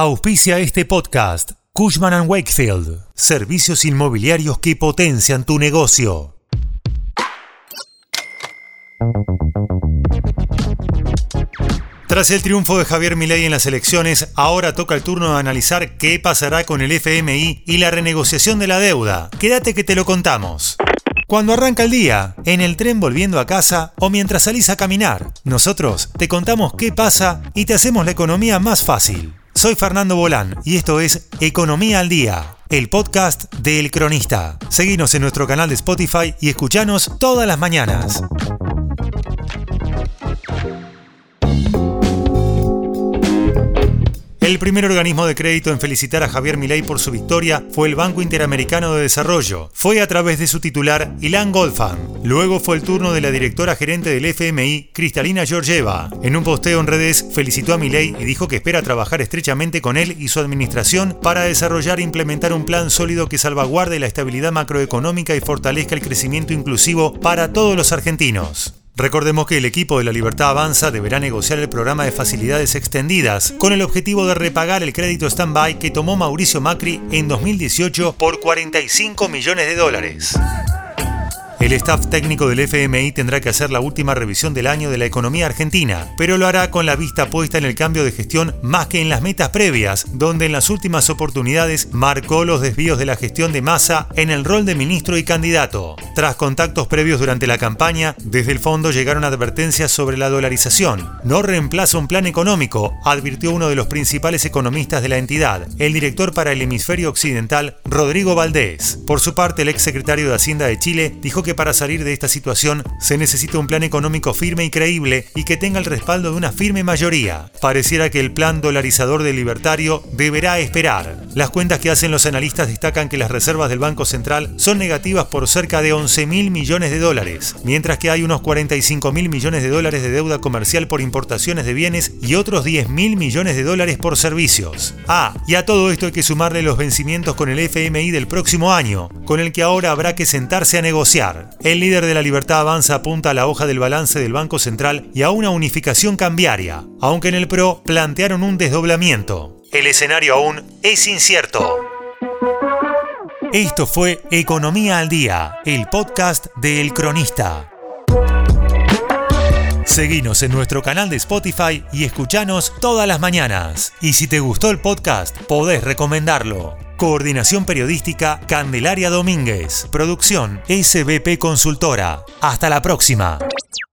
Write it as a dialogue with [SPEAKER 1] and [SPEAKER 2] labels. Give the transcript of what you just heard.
[SPEAKER 1] Auspicia este podcast. Cushman ⁇ Wakefield. Servicios inmobiliarios que potencian tu negocio. Tras el triunfo de Javier Milei en las elecciones, ahora toca el turno de analizar qué pasará con el FMI y la renegociación de la deuda. Quédate que te lo contamos. Cuando arranca el día, en el tren volviendo a casa o mientras salís a caminar, nosotros te contamos qué pasa y te hacemos la economía más fácil. Soy Fernando Bolán y esto es Economía al Día, el podcast de El Cronista. Seguinos en nuestro canal de Spotify y escuchanos todas las mañanas. El primer organismo de crédito en felicitar a Javier Milei por su victoria fue el Banco Interamericano de Desarrollo. Fue a través de su titular, Ilan Goldfan. Luego fue el turno de la directora gerente del FMI, Cristalina Georgieva. En un posteo en redes felicitó a Milei y dijo que espera trabajar estrechamente con él y su administración para desarrollar e implementar un plan sólido que salvaguarde la estabilidad macroeconómica y fortalezca el crecimiento inclusivo para todos los argentinos. Recordemos que el equipo de la Libertad Avanza deberá negociar el programa de facilidades extendidas con el objetivo de repagar el crédito stand-by que tomó Mauricio Macri en 2018 por 45 millones de dólares. El staff técnico del FMI tendrá que hacer la última revisión del año de la economía argentina, pero lo hará con la vista puesta en el cambio de gestión más que en las metas previas, donde en las últimas oportunidades marcó los desvíos de la gestión de masa en el rol de ministro y candidato. Tras contactos previos durante la campaña, desde el fondo llegaron advertencias sobre la dolarización. No reemplaza un plan económico, advirtió uno de los principales economistas de la entidad, el director para el hemisferio occidental, Rodrigo Valdés. Por su parte, el exsecretario de Hacienda de Chile dijo que para salir de esta situación se necesita un plan económico firme y creíble y que tenga el respaldo de una firme mayoría. Pareciera que el plan dolarizador del libertario deberá esperar. Las cuentas que hacen los analistas destacan que las reservas del Banco Central son negativas por cerca de 11 mil millones de dólares, mientras que hay unos 45 mil millones de dólares de deuda comercial por importaciones de bienes y otros 10 mil millones de dólares por servicios. Ah, y a todo esto hay que sumarle los vencimientos con el FMI del próximo año, con el que ahora habrá que sentarse a negociar. El líder de la Libertad Avanza apunta a la hoja del balance del Banco Central y a una unificación cambiaria, aunque en el PRO plantearon un desdoblamiento. El escenario aún es incierto. Esto fue Economía al Día, el podcast de El Cronista. Seguinos en nuestro canal de Spotify y escuchanos todas las mañanas. Y si te gustó el podcast, podés recomendarlo. Coordinación Periodística Candelaria Domínguez. Producción SBP Consultora. Hasta la próxima.